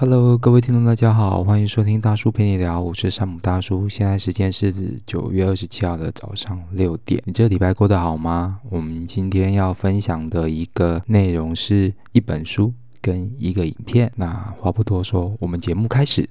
Hello，各位听众，大家好，欢迎收听大叔陪你聊，我是山姆大叔。现在时间是九月二十七号的早上六点。你这礼拜过得好吗？我们今天要分享的一个内容是一本书跟一个影片。那话不多说，我们节目开始。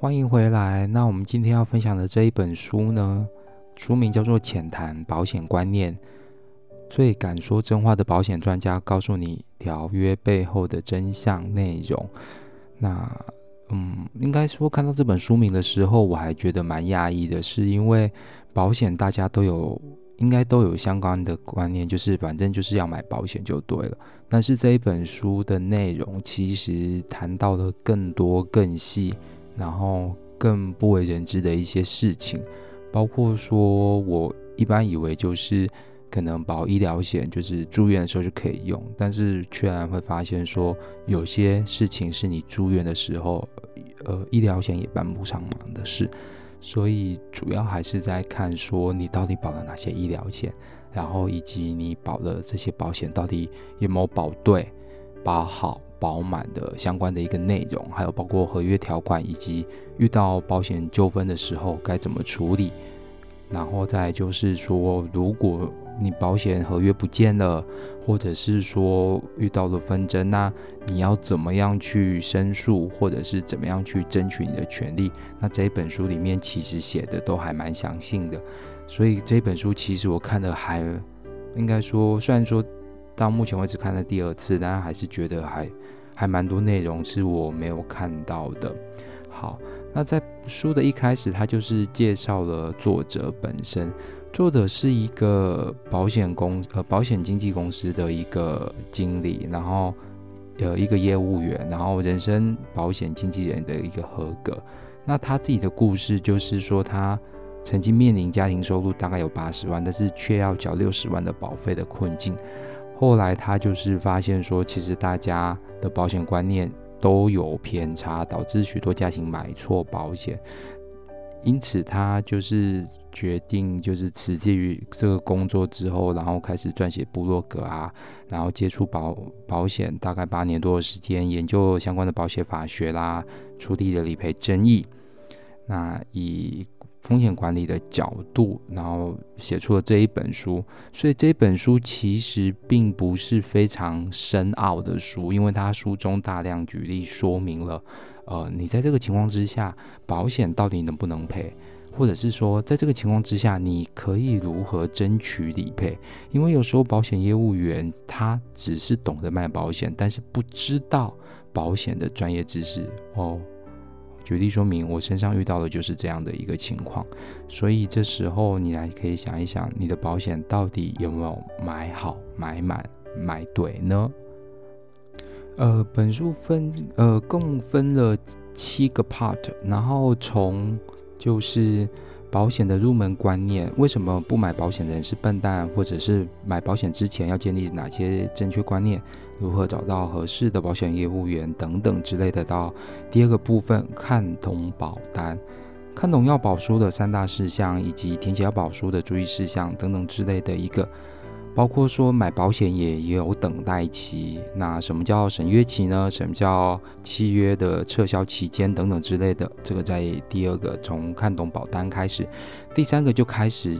欢迎回来。那我们今天要分享的这一本书呢，书名叫做《浅谈保险观念》，最敢说真话的保险专家告诉你条约背后的真相内容。那，嗯，应该说看到这本书名的时候，我还觉得蛮讶异的，是因为保险大家都有，应该都有相关的观念，就是反正就是要买保险就对了。但是这一本书的内容其实谈到了更多、更细。然后更不为人知的一些事情，包括说，我一般以为就是可能保医疗险，就是住院的时候就可以用，但是居然会发现说，有些事情是你住院的时候，呃，医疗险也帮不上忙的事。所以主要还是在看说，你到底保了哪些医疗险，然后以及你保的这些保险到底有没有保对、保好。饱满的相关的一个内容，还有包括合约条款，以及遇到保险纠纷的时候该怎么处理。然后再就是说，如果你保险合约不见了，或者是说遇到了纷争，那你要怎么样去申诉，或者是怎么样去争取你的权利？那这一本书里面其实写的都还蛮详细的。所以这本书其实我看的还应该说，虽然说。到目前为止看了第二次，但还是觉得还还蛮多内容是我没有看到的。好，那在书的一开始，他就是介绍了作者本身。作者是一个保险公呃保险经纪公司的一个经理，然后呃一个业务员，然后人身保险经纪人的一个合格。那他自己的故事就是说，他曾经面临家庭收入大概有八十万，但是却要缴六十万的保费的困境。后来他就是发现说，其实大家的保险观念都有偏差，导致许多家庭买错保险。因此，他就是决定就是辞去于这个工作之后，然后开始撰写部落格啊，然后接触保保险，大概八年多的时间，研究相关的保险法学啦，处理的理赔争议。那以风险管理的角度，然后写出了这一本书。所以这本书其实并不是非常深奥的书，因为它书中大量举例说明了，呃，你在这个情况之下，保险到底能不能赔，或者是说，在这个情况之下，你可以如何争取理赔。因为有时候保险业务员他只是懂得卖保险，但是不知道保险的专业知识哦。举例说明，我身上遇到的就是这样的一个情况，所以这时候你来可以想一想，你的保险到底有没有买好、买满、买对呢？呃，本书分呃共分了七个 part，然后从就是。保险的入门观念，为什么不买保险的人是笨蛋？或者是买保险之前要建立哪些正确观念？如何找到合适的保险业务员等等之类的。到第二个部分，看懂保单，看懂要保书的三大事项，以及填写要保书的注意事项等等之类的一个。包括说买保险也有等待期，那什么叫审约期呢？什么叫契约的撤销期间等等之类的，这个在第二个从看懂保单开始，第三个就开始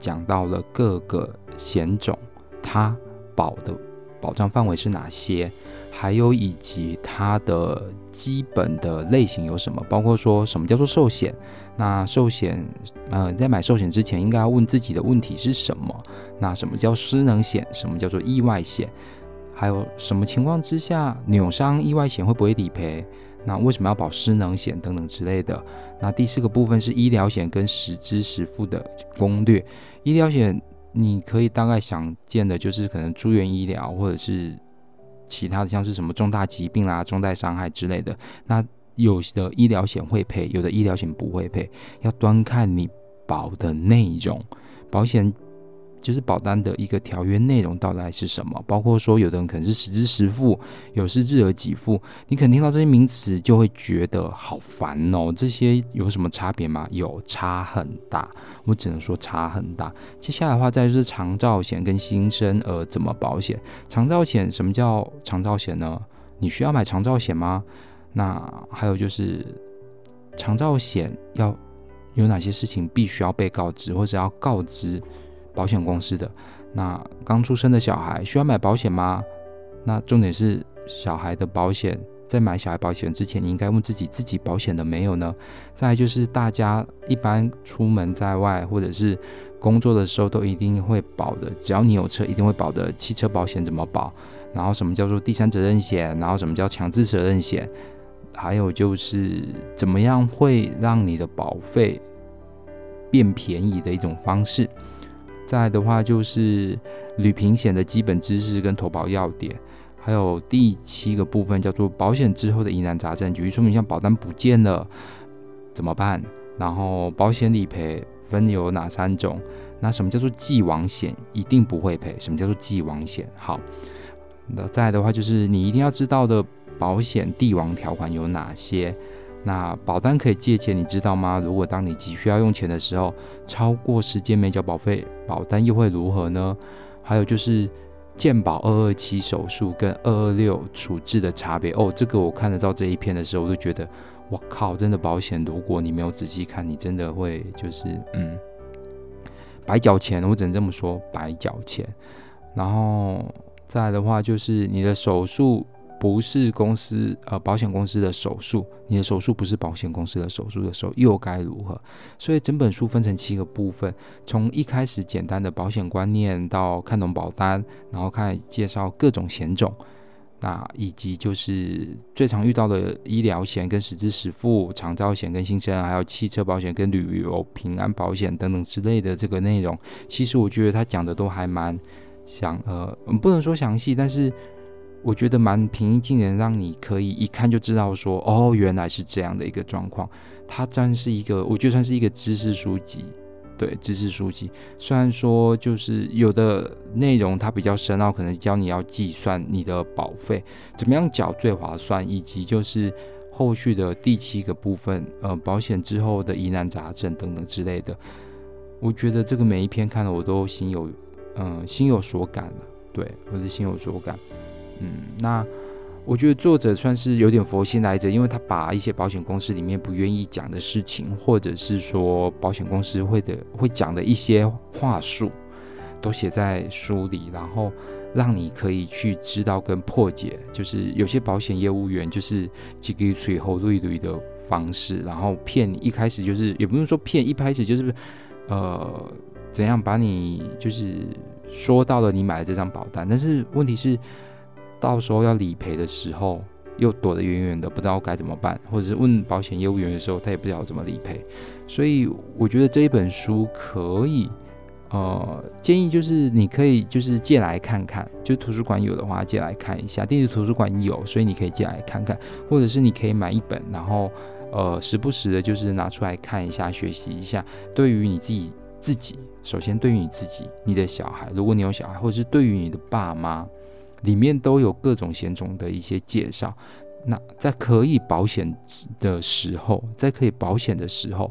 讲到了各个险种，它保的。保障范围是哪些？还有以及它的基本的类型有什么？包括说什么叫做寿险？那寿险，呃，在买寿险之前应该要问自己的问题是什么？那什么叫失能险？什么叫做意外险？还有什么情况之下扭伤意外险会不会理赔？那为什么要保失能险等等之类的？那第四个部分是医疗险跟实支实付的攻略。医疗险。你可以大概想见的就是可能住院医疗或者是其他的，像是什么重大疾病啦、重大伤害之类的。那有的医疗险会赔，有的医疗险不会赔，要端看你保的内容，保险。就是保单的一个条约内容到底是什么？包括说，有的人可能是实支实付，有是日额给付。你可能听到这些名词就会觉得好烦哦。这些有什么差别吗？有差很大，我只能说差很大。接下来的话，再就是长照险跟新生儿怎么保险？长照险什么叫长照险呢？你需要买长照险吗？那还有就是长照险要有哪些事情必须要被告知，或者要告知？保险公司的那刚出生的小孩需要买保险吗？那重点是小孩的保险，在买小孩保险之前，你应该问自己自己保险的没有呢？再就是大家一般出门在外或者是工作的时候都一定会保的，只要你有车一定会保的汽车保险怎么保？然后什么叫做第三责任险？然后什么叫强制责任险？还有就是怎么样会让你的保费变便宜的一种方式？再的话就是旅平险的基本知识跟投保要点，还有第七个部分叫做保险之后的疑难杂症，举例说明像保单不见了怎么办？然后保险理赔分有哪三种？那什么叫做既往险？一定不会赔。什么叫做既往险？好，那再的话就是你一定要知道的保险帝王条款有哪些？那保单可以借钱，你知道吗？如果当你急需要用钱的时候，超过时间没缴保费，保单又会如何呢？还有就是健保二二七手术跟二二六处置的差别哦。这个我看得到这一篇的时候，我就觉得，我靠，真的保险，如果你没有仔细看，你真的会就是嗯，白缴钱。我只能这么说，白缴钱。然后再来的话，就是你的手术。不是公司呃保险公司的手术，你的手术不是保险公司的手术的时候，又该如何？所以整本书分成七个部分，从一开始简单的保险观念到看懂保单，然后看介绍各种险种，那以及就是最常遇到的医疗险跟实支实付、长照险跟新生，还有汽车保险跟旅游平安保险等等之类的这个内容，其实我觉得他讲的都还蛮详呃，不能说详细，但是。我觉得蛮平易近人，让你可以一看就知道说，哦，原来是这样的一个状况。它算是一个，我觉得算是一个知识书籍，对，知识书籍。虽然说就是有的内容它比较深奥，可能教你要计算你的保费怎么样缴最划算，以及就是后续的第七个部分，呃，保险之后的疑难杂症等等之类的。我觉得这个每一篇看了我都心有，嗯、心有所感了，对，我是心有所感。嗯，那我觉得作者算是有点佛心来着，因为他把一些保险公司里面不愿意讲的事情，或者是说保险公司会的会讲的一些话术，都写在书里，然后让你可以去知道跟破解，就是有些保险业务员就是几个吹后绿绿的方式，然后骗你，一开始就是也不用说骗，一开始就是呃怎样把你就是说到了你买了这张保单，但是问题是。到时候要理赔的时候，又躲得远远的，不知道该怎么办，或者是问保险业务员的时候，他也不知道怎么理赔。所以我觉得这一本书可以，呃，建议就是你可以就是借来看看，就图书馆有的话借来看一下。电子图书馆有，所以你可以借来看看，或者是你可以买一本，然后呃时不时的就是拿出来看一下，学习一下。对于你自己自己，首先对于你自己，你的小孩，如果你有小孩，或者是对于你的爸妈。里面都有各种险种的一些介绍。那在可以保险的时候，在可以保险的时候，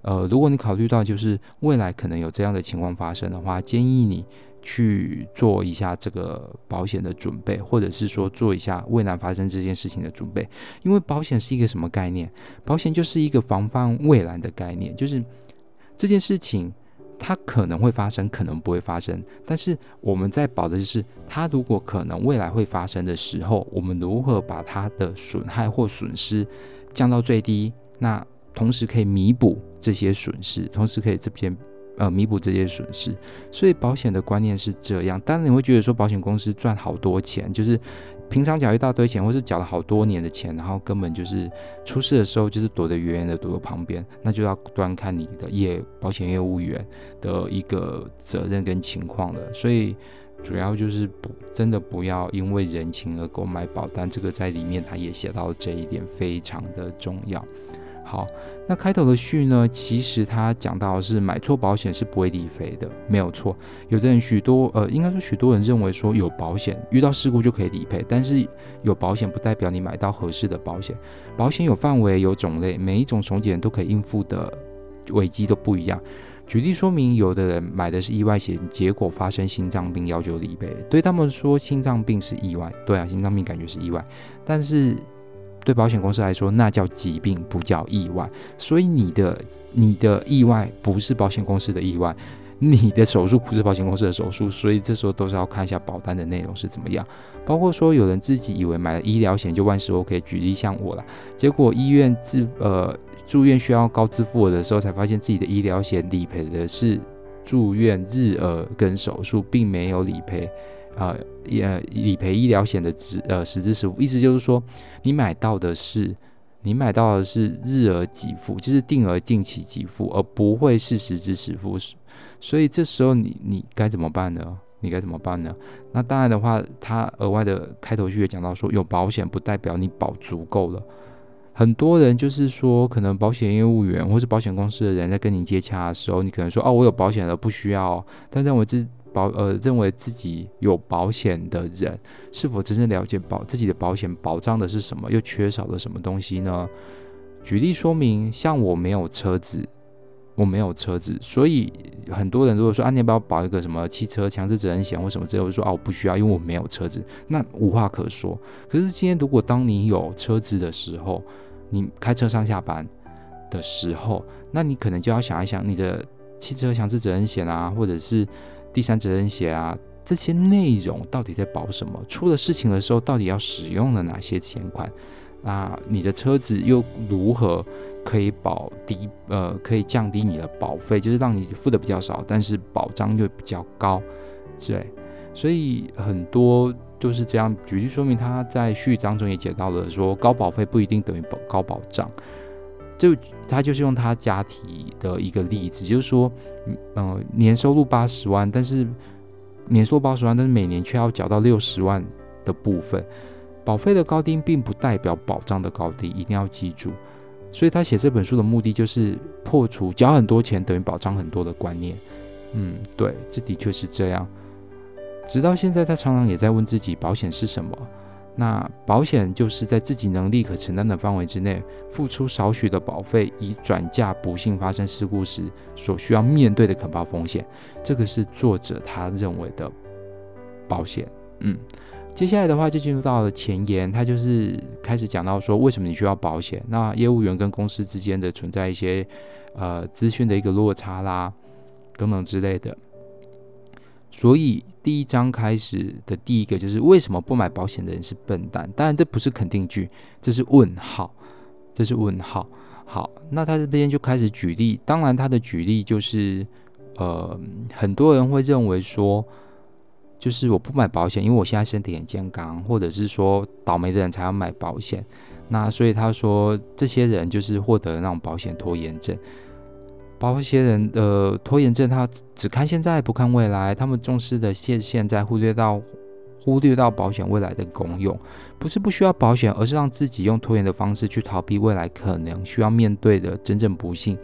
呃，如果你考虑到就是未来可能有这样的情况发生的话，建议你去做一下这个保险的准备，或者是说做一下未来发生这件事情的准备。因为保险是一个什么概念？保险就是一个防范未来的概念，就是这件事情。它可能会发生，可能不会发生。但是我们在保的就是，它如果可能未来会发生的时候，我们如何把它的损害或损失降到最低？那同时可以弥补这些损失，同时可以这边呃弥补这些损失。所以保险的观念是这样。当然你会觉得说保险公司赚好多钱，就是平常缴一大堆钱，或是缴了好多年的钱，然后根本就是出事的时候就是躲得远远的躲到旁边，那就要端看你的业保险业务员的一个责任跟情况了。所以。主要就是不真的不要因为人情而购买保单，这个在里面他也写到这一点非常的重要。好，那开头的序呢，其实他讲到是买错保险是不会理赔的，没有错。有的人许多呃，应该说许多人认为说有保险遇到事故就可以理赔，但是有保险不代表你买到合适的保险。保险有范围有种类，每一种重疾都可以应付的危机都不一样。举例说明，有的人买的是意外险，结果发生心脏病要求理赔，对他们说心脏病是意外，对啊，心脏病感觉是意外，但是对保险公司来说，那叫疾病，不叫意外，所以你的你的意外不是保险公司的意外。你的手术不是保险公司的手术，所以这时候都是要看一下保单的内容是怎么样。包括说有人自己以为买了医疗险就万事 OK，举例像我啦，结果医院自呃住院需要高支付额的时候，才发现自己的医疗险理赔的是住院日额跟手术，并没有理赔呃也理赔医疗险的支呃实支实付。意思就是说，你买到的是。你买到的是日额给付，就是定额定期给付，而不会是实支实付。所以这时候你你该怎么办呢？你该怎么办呢？那当然的话，他额外的开头序也讲到说，有保险不代表你保足够了。很多人就是说，可能保险业务员或是保险公司的人在跟你接洽的时候，你可能说哦，我有保险了，不需要。但认为这保呃认为自己有保险的人，是否真正了解保自己的保险保障的是什么，又缺少了什么东西呢？举例说明，像我没有车子，我没有车子，所以很多人如果说啊，你要不要保一个什么汽车强制责任险或什么之类，我说啊，我不需要，因为我没有车子，那无话可说。可是今天如果当你有车子的时候，你开车上下班的时候，那你可能就要想一想，你的汽车强制责任险啊，或者是第三责任险啊，这些内容到底在保什么？出了事情的时候，到底要使用了哪些钱款？那你的车子又如何可以保低？呃，可以降低你的保费，就是让你付的比较少，但是保障又比较高，对。所以很多就是这样。举例说明，他在序当中也解到了说，高保费不一定等于保高保障。就他就是用他家庭的一个例子，就是说，嗯、年收入八十万，但是年收入八十万，但是每年却要缴到六十万的部分，保费的高低并不代表保障的高低，一定要记住。所以他写这本书的目的就是破除缴很多钱等于保障很多的观念。嗯，对，这的确是这样。直到现在，他常常也在问自己：保险是什么？那保险就是在自己能力可承担的范围之内，付出少许的保费，以转嫁不幸发生事故时所需要面对的可怕风险。这个是作者他认为的保险。嗯，接下来的话就进入到了前言，他就是开始讲到说，为什么你需要保险？那业务员跟公司之间的存在一些呃资讯的一个落差啦，等等之类的。所以第一章开始的第一个就是为什么不买保险的人是笨蛋？当然这不是肯定句，这是问号，这是问号。好，那他这边就开始举例。当然他的举例就是，呃，很多人会认为说，就是我不买保险，因为我现在身体很健康，或者是说倒霉的人才要买保险。那所以他说这些人就是获得那种保险拖延症。包括一些人的拖延症，他只看现在不看未来，他们重视的现现在，忽略到忽略到保险未来的功用，不是不需要保险，而是让自己用拖延的方式去逃避未来可能需要面对的真正不幸。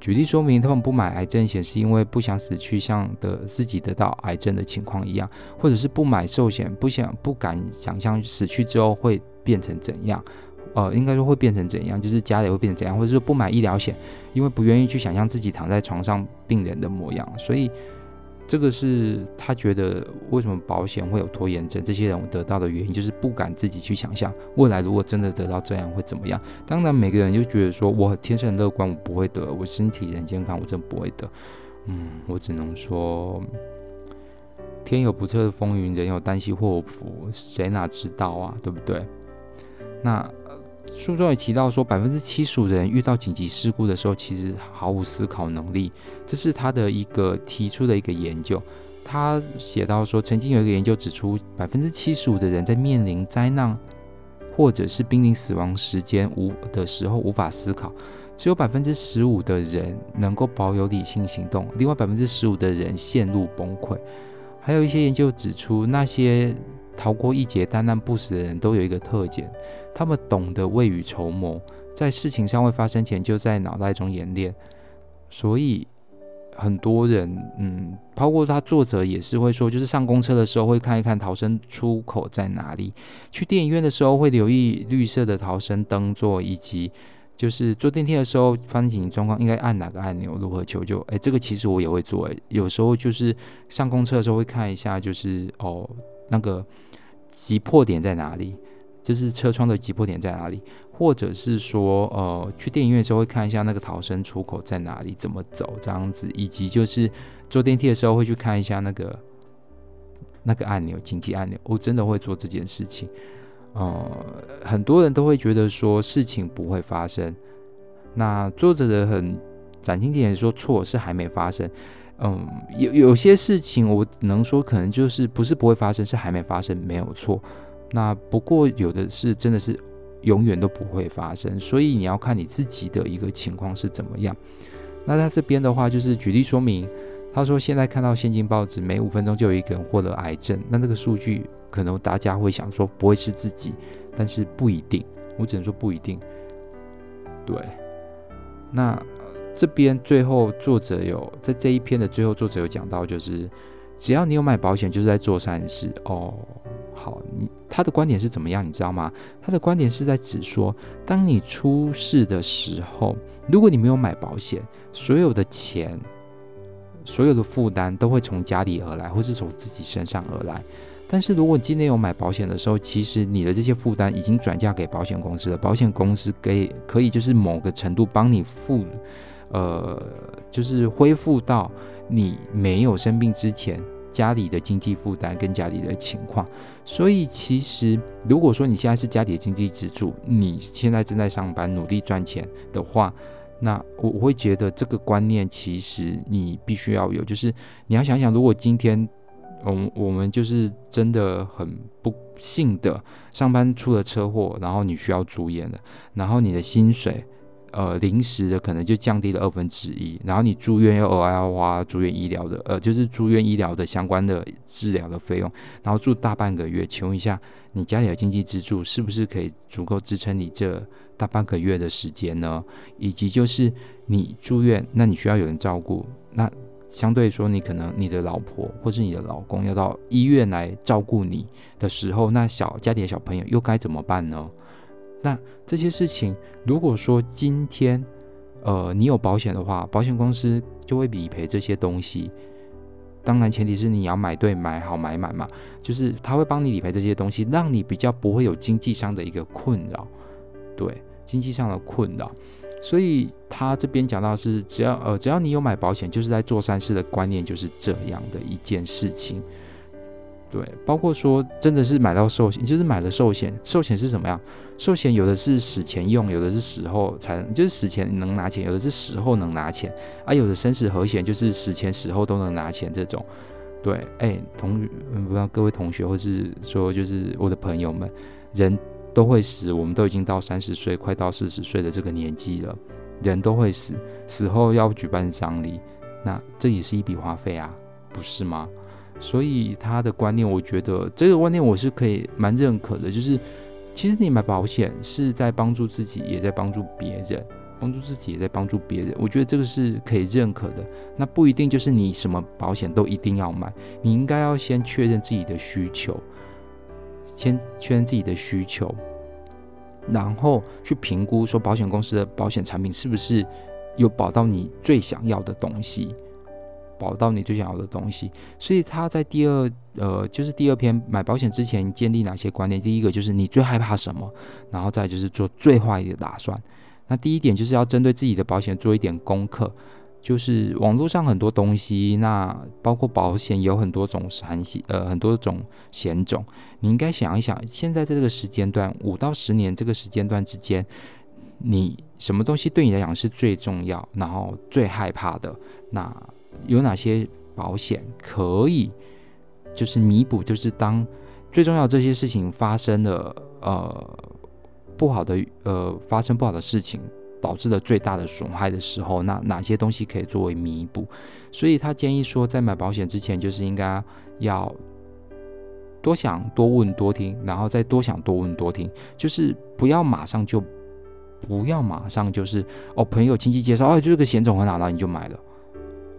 举例说明，他们不买癌症险是因为不想死去，像的自己得到癌症的情况一样，或者是不买寿险，不想不敢想象死去之后会变成怎样。呃，应该说会变成怎样，就是家里会变成怎样，或者说不买医疗险，因为不愿意去想象自己躺在床上病人的模样，所以这个是他觉得为什么保险会有拖延症，这些人得到的原因，就是不敢自己去想象未来如果真的得到这样会怎么样。当然，每个人就觉得说我天生很乐观，我不会得，我身体很健康，我真不会得。嗯，我只能说天有不测风云，人有旦夕祸福，谁哪知道啊，对不对？那。书中也提到说，百分之七十五的人遇到紧急事故的时候，其实毫无思考能力。这是他的一个提出的一个研究。他写到说，曾经有一个研究指出，百分之七十五的人在面临灾难或者是濒临死亡时间无的时候无法思考，只有百分之十五的人能够保有理性行动，另外百分之十五的人陷入崩溃。还有一些研究指出，那些逃过一劫、大难不死的人都有一个特点，他们懂得未雨绸缪，在事情尚未发生前就在脑袋中演练。所以很多人，嗯，包括他作者也是会说，就是上公车的时候会看一看逃生出口在哪里，去电影院的时候会留意绿色的逃生灯座，以及。就是坐电梯的时候，发生紧急状况应该按哪个按钮，如何求救？哎，这个其实我也会做。哎，有时候就是上公车的时候会看一下，就是哦，那个急迫点在哪里？就是车窗的急迫点在哪里？或者是说，呃，去电影院的时候会看一下那个逃生出口在哪里，怎么走这样子？以及就是坐电梯的时候会去看一下那个那个按钮，紧急按钮。我真的会做这件事情。呃，很多人都会觉得说事情不会发生。那作者的很斩钉截铁说错是还没发生。嗯，有有些事情我能说可能就是不是不会发生，是还没发生，没有错。那不过有的是真的是永远都不会发生，所以你要看你自己的一个情况是怎么样。那他这边的话就是举例说明。他说：“现在看到现金报纸，每五分钟就有一个人获得癌症。那这个数据，可能大家会想说不会是自己，但是不一定。我只能说不一定。对，那这边最后作者有在这一篇的最后，作者有讲到，就是只要你有买保险，就是在做善事哦。好，你他的观点是怎么样？你知道吗？他的观点是在指说，当你出事的时候，如果你没有买保险，所有的钱。”所有的负担都会从家里而来，或是从自己身上而来。但是，如果你今天有买保险的时候，其实你的这些负担已经转嫁给保险公司了。保险公司给可以就是某个程度帮你付，呃，就是恢复到你没有生病之前家里的经济负担跟家里的情况。所以，其实如果说你现在是家里的经济支柱，你现在正在上班努力赚钱的话。那我我会觉得这个观念其实你必须要有，就是你要想想，如果今天，嗯，我们就是真的很不幸的上班出了车祸，然后你需要住院了，然后你的薪水，呃，临时的可能就降低了二分之一，然后你住院又额外要花住院医疗的，呃，就是住院医疗的相关的治疗的费用，然后住大半个月，请问一下，你家里的经济支柱是不是可以足够支撑你这？大半个月的时间呢，以及就是你住院，那你需要有人照顾，那相对说，你可能你的老婆或是你的老公要到医院来照顾你的时候，那小家里的小朋友又该怎么办呢？那这些事情，如果说今天呃你有保险的话，保险公司就会理赔这些东西。当然，前提是你要买对、买好、买满嘛，就是他会帮你理赔这些东西，让你比较不会有经济上的一个困扰，对。经济上的困扰，所以他这边讲到是只要呃只要你有买保险，就是在做善事的观念就是这样的一件事情。对，包括说真的是买到寿险，就是买了寿险，寿险是什么样？寿险有的是死前用，有的是死后才能，就是死前能拿钱，有的是死后能拿钱，啊，有的生死合险就是死前死后都能拿钱这种。对，哎，同不知道各位同学或是说就是我的朋友们，人。都会死，我们都已经到三十岁，快到四十岁的这个年纪了，人都会死，死后要举办丧礼，那这也是一笔花费啊，不是吗？所以他的观念，我觉得这个观念我是可以蛮认可的，就是其实你买保险是在帮助自己，也在帮助别人，帮助自己也在帮助别人，我觉得这个是可以认可的。那不一定就是你什么保险都一定要买，你应该要先确认自己的需求。先确认自己的需求，然后去评估说保险公司的保险产品是不是有保到你最想要的东西，保到你最想要的东西。所以他在第二呃，就是第二篇买保险之前建立哪些观念？第一个就是你最害怕什么，然后再就是做最坏的打算。那第一点就是要针对自己的保险做一点功课。就是网络上很多东西，那包括保险有很多种险，呃，很多种险种。你应该想一想，现在在这个时间段，五到十年这个时间段之间，你什么东西对你来讲是最重要，然后最害怕的？那有哪些保险可以，就是弥补？就是当最重要这些事情发生了，呃，不好的，呃，发生不好的事情。导致了最大的损害的时候，那哪些东西可以作为弥补？所以他建议说，在买保险之前，就是应该要多想、多问、多听，然后再多想、多问、多听，就是不要马上就不要马上就是哦，朋友亲戚介绍，哦，就这个险种很好，然后你就买了，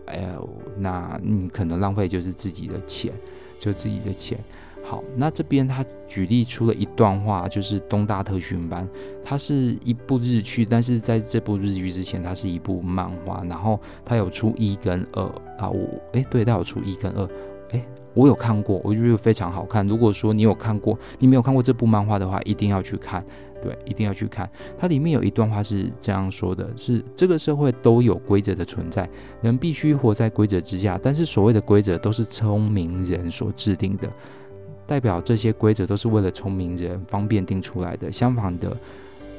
哎呦，那你可能浪费就是自己的钱，就自己的钱。好，那这边他举例出了一段话，就是东大特训班，它是一部日剧，但是在这部日剧之前，它是一部漫画，然后它有出一跟二啊，我诶，对，它有出一跟二，我有看过，我觉得非常好看。如果说你有看过，你没有看过这部漫画的话，一定要去看，对，一定要去看。它里面有一段话是这样说的：是这个社会都有规则的存在，人必须活在规则之下，但是所谓的规则都是聪明人所制定的。代表这些规则都是为了聪明人方便定出来的，相反的，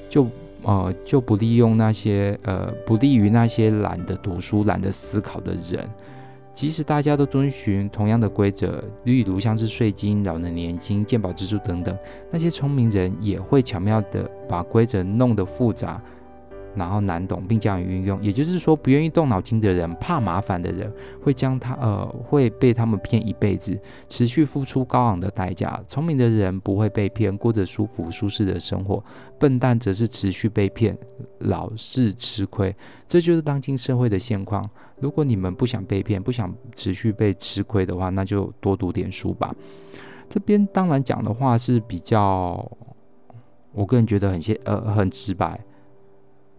就呃就不利用那些呃不利于那些懒得读书、懒得思考的人。即使大家都遵循同样的规则，例如像是税金、老人年金、健保支出等等，那些聪明人也会巧妙地把规则弄得复杂。然后难懂并加以运用，也就是说，不愿意动脑筋的人，怕麻烦的人，会将他呃会被他们骗一辈子，持续付出高昂的代价。聪明的人不会被骗，过着舒服舒适的生活；笨蛋则是持续被骗，老是吃亏。这就是当今社会的现况。如果你们不想被骗，不想持续被吃亏的话，那就多读点书吧。这边当然讲的话是比较，我个人觉得很现呃很直白。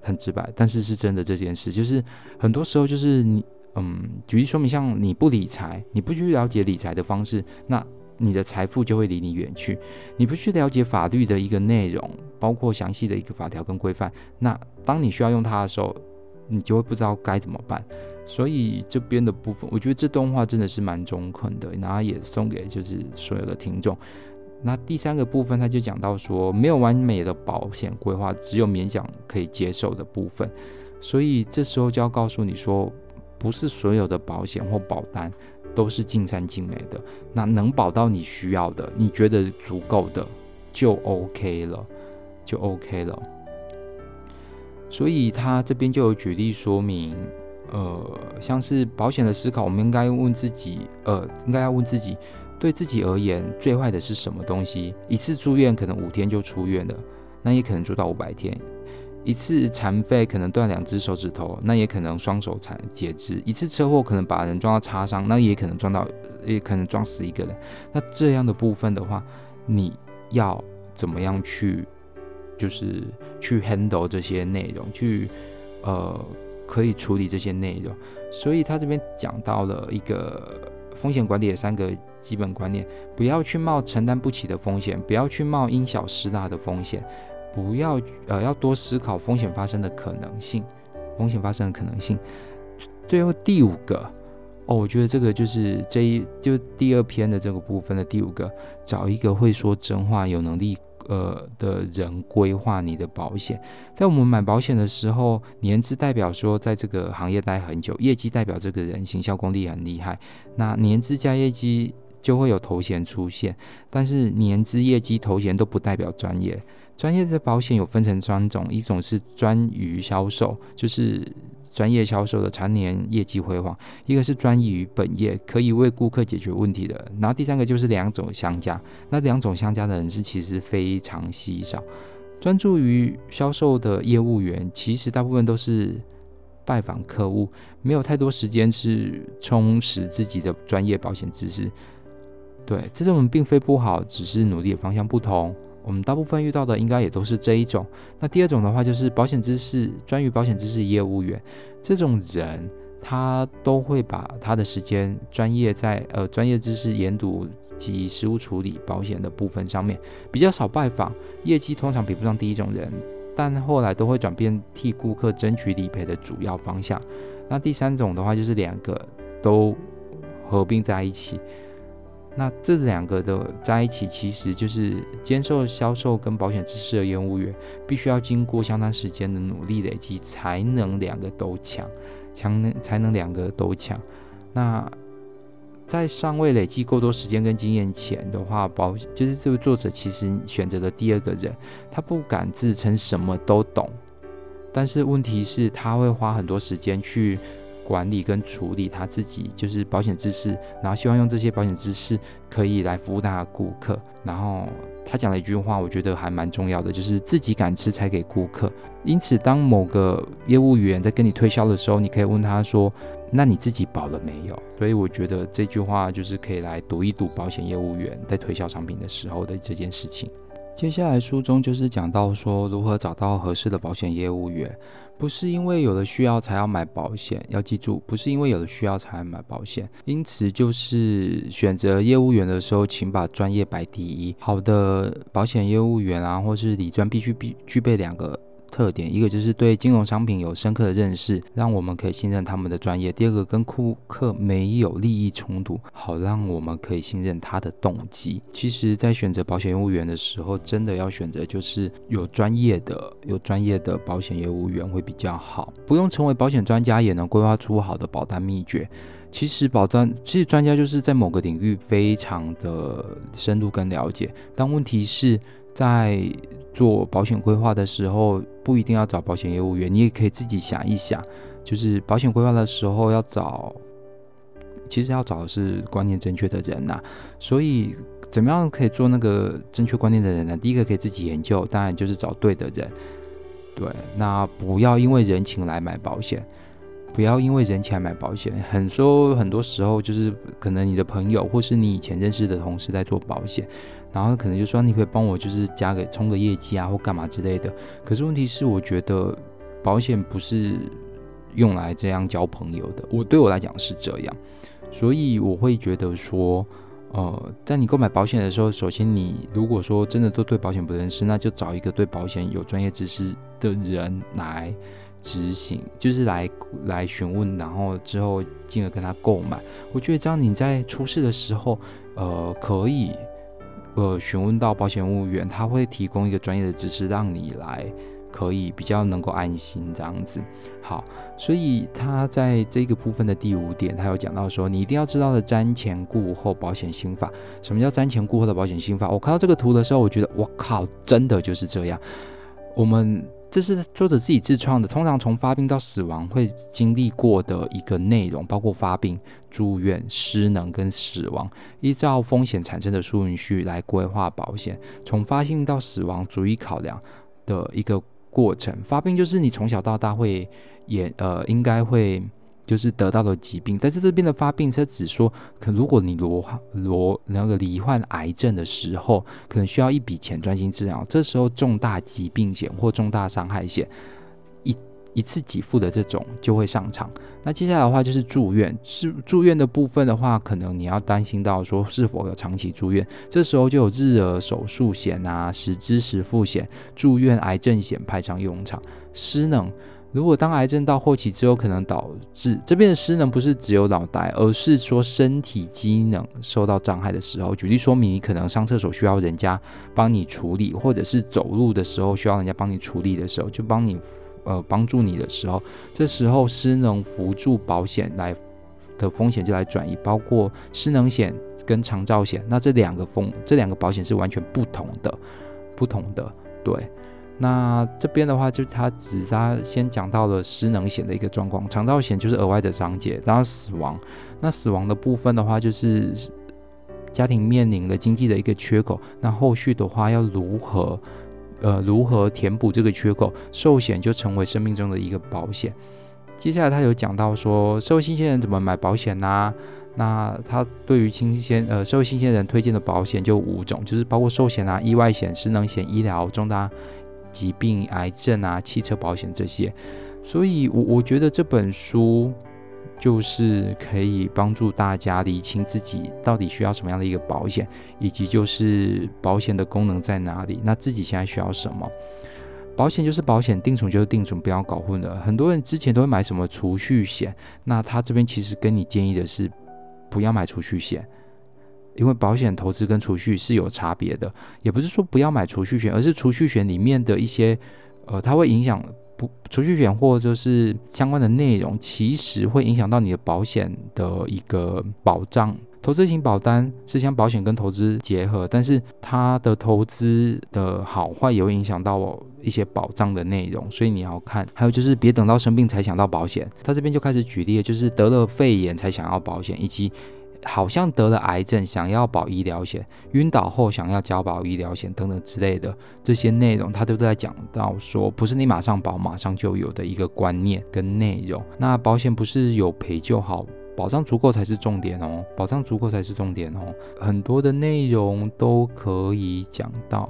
很直白，但是是真的这件事，就是很多时候就是你，嗯，举例说明，像你不理财，你不去了解理财的方式，那你的财富就会离你远去。你不去了解法律的一个内容，包括详细的一个法条跟规范，那当你需要用它的时候，你就会不知道该怎么办。所以这边的部分，我觉得这段话真的是蛮中肯的，然后也送给就是所有的听众。那第三个部分，他就讲到说，没有完美的保险规划，只有勉强可以接受的部分。所以这时候就要告诉你说，不是所有的保险或保单都是尽善尽美的。那能保到你需要的，你觉得足够的，就 OK 了，就 OK 了。所以他这边就有举例说明，呃，像是保险的思考，我们应该问自己，呃，应该要问自己。对自己而言，最坏的是什么东西？一次住院可能五天就出院了，那也可能住到五百天；一次残废可能断两只手指头，那也可能双手残截肢；一次车祸可能把人撞到擦伤，那也可能撞到，也可能撞死一个人。那这样的部分的话，你要怎么样去，就是去 handle 这些内容，去呃可以处理这些内容。所以他这边讲到了一个。风险管理的三个基本观念：不要去冒承担不起的风险，不要去冒因小失大的风险，不要呃要多思考风险发生的可能性，风险发生的可能性。最后第五个哦，我觉得这个就是这一就第二篇的这个部分的第五个，找一个会说真话、有能力。呃的人规划你的保险，在我们买保险的时候，年资代表说在这个行业待很久，业绩代表这个人行销功力很厉害。那年资加业绩就会有头衔出现，但是年资、业绩、头衔都不代表专业。专业的保险有分成三种，一种是专于销售，就是。专业销售的常年业绩辉煌，一个是专于本业，可以为顾客解决问题的，然后第三个就是两种相加，那两种相加的人是其实非常稀少。专注于销售的业务员，其实大部分都是拜访客户，没有太多时间去充实自己的专业保险知识。对，这种并非不好，只是努力的方向不同。我们大部分遇到的应该也都是这一种。那第二种的话，就是保险知识专于保险知识业务员，这种人他都会把他的时间专业在呃专业知识研读及实务处理保险的部分上面，比较少拜访，业绩通常比不上第一种人。但后来都会转变替顾客争取理赔的主要方向。那第三种的话，就是两个都合并在一起。那这两个的在一起，其实就是兼受销售跟保险知识的业务员，必须要经过相当时间的努力累积，才能两个都强，强能才能两个都强。那在尚未累积够多时间跟经验前的话，保就是这个作者其实选择了第二个人，他不敢自称什么都懂，但是问题是，他会花很多时间去。管理跟处理他自己就是保险知识，然后希望用这些保险知识可以来服务他的顾客。然后他讲了一句话，我觉得还蛮重要的，就是自己敢吃才给顾客。因此，当某个业务员在跟你推销的时候，你可以问他说：“那你自己保了没有？”所以我觉得这句话就是可以来读一读保险业务员在推销商品的时候的这件事情。接下来书中就是讲到说如何找到合适的保险业务员，不是因为有了需要才要买保险，要记住，不是因为有了需要才买保险。因此，就是选择业务员的时候，请把专业摆第一。好的保险业务员啊，或是理专，必须必具备两个。特点，一个就是对金融商品有深刻的认识，让我们可以信任他们的专业；第二个，跟顾客没有利益冲突，好让我们可以信任他的动机。其实，在选择保险业务员的时候，真的要选择就是有专业的、有专业的保险业务员会比较好。不用成为保险专家，也能规划出好的保单秘诀。其实保单，其实专家就是在某个领域非常的深入跟了解，但问题是在。做保险规划的时候，不一定要找保险业务员，你也可以自己想一想，就是保险规划的时候要找，其实要找的是观念正确的人呐。所以，怎么样可以做那个正确观念的人呢？第一个可以自己研究，当然就是找对的人。对，那不要因为人情来买保险，不要因为人情来买保险。很说很多时候就是可能你的朋友或是你以前认识的同事在做保险。然后可能就说你可以帮我，就是加个冲个业绩啊，或干嘛之类的。可是问题是，我觉得保险不是用来这样交朋友的。我对我来讲是这样，所以我会觉得说，呃，在你购买保险的时候，首先你如果说真的都对保险不认识，那就找一个对保险有专业知识的人来执行，就是来来询问，然后之后进而跟他购买。我觉得这样你在出事的时候，呃，可以。呃，询问到保险业务员，他会提供一个专业的知识，让你来可以比较能够安心这样子。好，所以他在这个部分的第五点，他有讲到说，你一定要知道的瞻前顾后保险心法。什么叫瞻前顾后的保险心法？我看到这个图的时候，我觉得我靠，真的就是这样。我们。这是作者自己自创的，通常从发病到死亡会经历过的一个内容，包括发病、住院、失能跟死亡，依照风险产生的顺序来规划保险。从发病到死亡逐一考量的一个过程。发病就是你从小到大会也呃应该会。就是得到的疾病，但是这边的发病，是指说，可如果你罹罹那个罹患癌症的时候，可能需要一笔钱专心治疗，这时候重大疾病险或重大伤害险一一次给付的这种就会上场。那接下来的话就是住院，是住院的部分的话，可能你要担心到说是否有长期住院，这时候就有日额手术险啊、实支实付险、住院癌症险派上用场，失能。如果当癌症到后期之后，可能导致这边的失能不是只有脑袋，而是说身体机能受到障碍的时候。举例说明，你可能上厕所需要人家帮你处理，或者是走路的时候需要人家帮你处理的时候，就帮你呃帮助你的时候，这时候失能辅助保险来的风险就来转移，包括失能险跟长照险。那这两个风这两个保险是完全不同的，不同的，对。那这边的话，就他只他先讲到了失能险的一个状况，长照险就是额外的章节，然后死亡。那死亡的部分的话，就是家庭面临了经济的一个缺口，那后续的话要如何，呃，如何填补这个缺口？寿险就成为生命中的一个保险。接下来他有讲到说，社会新鲜人怎么买保险呢、啊？那他对于新鲜呃社会新鲜人推荐的保险就五种，就是包括寿险啊、意外险、失能险、医疗、重大。疾病、癌症啊、汽车保险这些，所以我我觉得这本书就是可以帮助大家理清自己到底需要什么样的一个保险，以及就是保险的功能在哪里，那自己现在需要什么。保险就是保险，定存就是定存，不要搞混了。很多人之前都会买什么储蓄险，那他这边其实跟你建议的是，不要买储蓄险，因为保险投资跟储蓄是有差别的。也不是说不要买储蓄险，而是储蓄险里面的一些，呃，它会影响不储蓄险或者是相关的内容，其实会影响到你的保险的一个保障。投资型保单是将保险跟投资结合，但是它的投资的好坏也会影响到一些保障的内容，所以你要看。还有就是别等到生病才想到保险，他这边就开始举例，就是得了肺炎才想要保险，以及好像得了癌症想要保医疗险，晕倒后想要交保医疗险等等之类的这些内容，他都在讲到说，不是你马上保马上就有的一个观念跟内容。那保险不是有赔就好。保障足够才是重点哦，保障足够才是重点哦，很多的内容都可以讲到，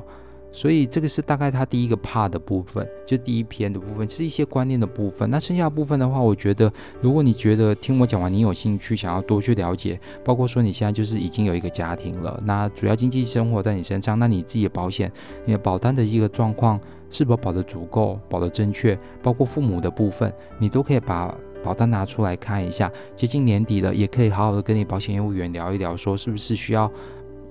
所以这个是大概他第一个 part 的部分，就第一篇的部分，是一些观念的部分。那剩下部分的话，我觉得如果你觉得听我讲完你有兴趣，想要多去了解，包括说你现在就是已经有一个家庭了，那主要经济生活在你身上，那你自己的保险，你的保单的一个状况是否保得足够，保得正确，包括父母的部分，你都可以把。保单拿出来看一下，接近年底了，也可以好好的跟你保险业务员聊一聊，说是不是需要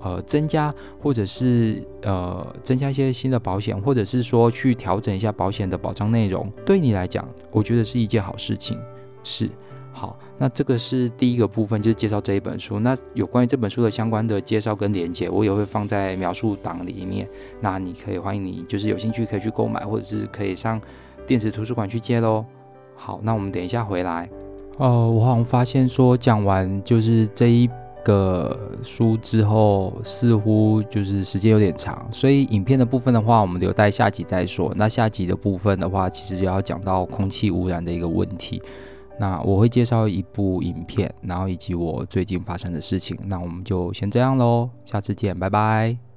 呃增加，或者是呃增加一些新的保险，或者是说去调整一下保险的保障内容。对你来讲，我觉得是一件好事情。是，好，那这个是第一个部分，就是介绍这一本书。那有关于这本书的相关的介绍跟连接，我也会放在描述档里面。那你可以欢迎你，就是有兴趣可以去购买，或者是可以上电子图书馆去借喽。好，那我们等一下回来。哦，我好像发现说讲完就是这一个书之后，似乎就是时间有点长，所以影片的部分的话，我们留待下集再说。那下集的部分的话，其实就要讲到空气污染的一个问题。那我会介绍一部影片，然后以及我最近发生的事情。那我们就先这样喽，下次见，拜拜。